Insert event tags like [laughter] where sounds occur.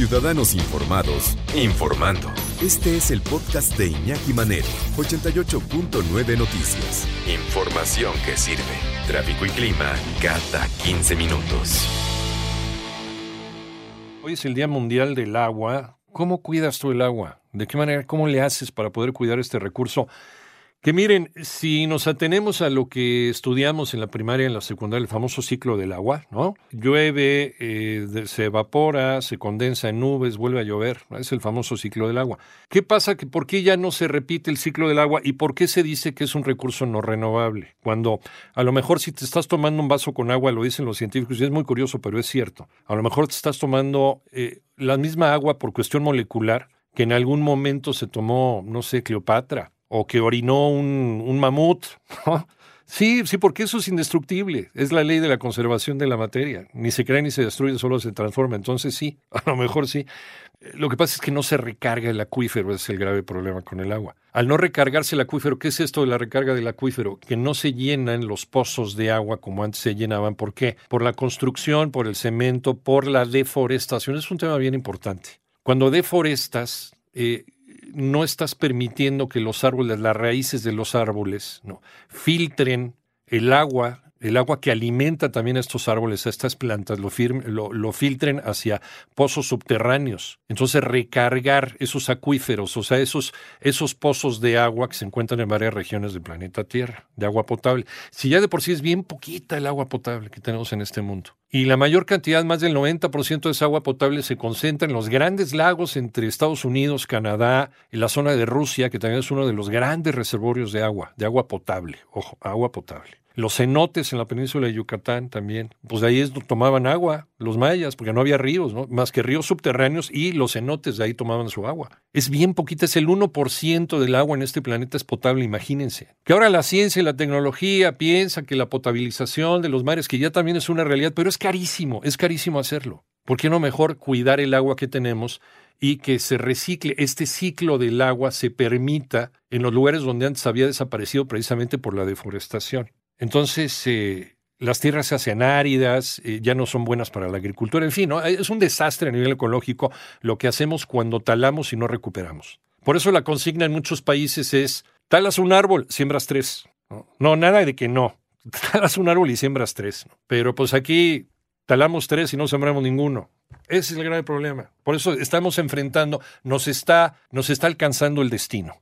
Ciudadanos Informados, informando. Este es el podcast de Iñaki Manero, 88.9 Noticias. Información que sirve. Tráfico y clima cada 15 minutos. Hoy es el Día Mundial del Agua. ¿Cómo cuidas tú el agua? ¿De qué manera, cómo le haces para poder cuidar este recurso? Que miren, si nos atenemos a lo que estudiamos en la primaria, en la secundaria, el famoso ciclo del agua, ¿no? Llueve, eh, se evapora, se condensa en nubes, vuelve a llover, es el famoso ciclo del agua. ¿Qué pasa? ¿Por qué ya no se repite el ciclo del agua y por qué se dice que es un recurso no renovable? Cuando a lo mejor si te estás tomando un vaso con agua, lo dicen los científicos, y es muy curioso, pero es cierto, a lo mejor te estás tomando eh, la misma agua por cuestión molecular que en algún momento se tomó, no sé, Cleopatra o que orinó un, un mamut. Sí, sí, porque eso es indestructible. Es la ley de la conservación de la materia. Ni se crea ni se destruye, solo se transforma. Entonces sí, [laughs] a lo mejor sí. Lo que pasa es que no se recarga el acuífero, ese es el grave problema con el agua. Al no recargarse el acuífero, ¿qué es esto de la recarga del acuífero? Que no se llenan los pozos de agua como antes se llenaban. ¿Por qué? Por la construcción, por el cemento, por la deforestación. Es un tema bien importante. Cuando deforestas, eh, no estás permitiendo que los árboles, las raíces de los árboles, no, filtren el agua el agua que alimenta también a estos árboles, a estas plantas, lo, lo, filtren hacia pozos subterráneos. Entonces recargar esos acuíferos, o sea, esos, esos pozos de agua que se encuentran en varias regiones del planeta Tierra, de agua potable. Si ya de por sí es bien poquita el agua potable que tenemos en este mundo. Y la mayor cantidad, más del 90% de esa agua potable se concentra en los grandes lagos entre Estados Unidos, Canadá y la zona de Rusia, que también es uno de los grandes reservorios de agua, de agua potable. Ojo, agua potable. Los cenotes en la península de Yucatán también. Pues de ahí es, tomaban agua los mayas, porque no había ríos, ¿no? Más que ríos subterráneos y los cenotes de ahí tomaban su agua. Es bien poquita, es el 1% del agua en este planeta es potable, imagínense. Que ahora la ciencia y la tecnología piensa que la potabilización de los mares, que ya también es una realidad, pero es carísimo, es carísimo hacerlo. ¿Por qué no mejor cuidar el agua que tenemos y que se recicle, este ciclo del agua se permita en los lugares donde antes había desaparecido precisamente por la deforestación? Entonces, eh, las tierras se hacen áridas, eh, ya no son buenas para la agricultura, en fin, ¿no? es un desastre a nivel ecológico lo que hacemos cuando talamos y no recuperamos. Por eso la consigna en muchos países es, talas un árbol, siembras tres. No, nada de que no. [laughs] Talas un árbol y siembras tres. Pero pues aquí talamos tres y no sembramos ninguno. Ese es el grave problema. Por eso estamos enfrentando, nos está, nos está alcanzando el destino.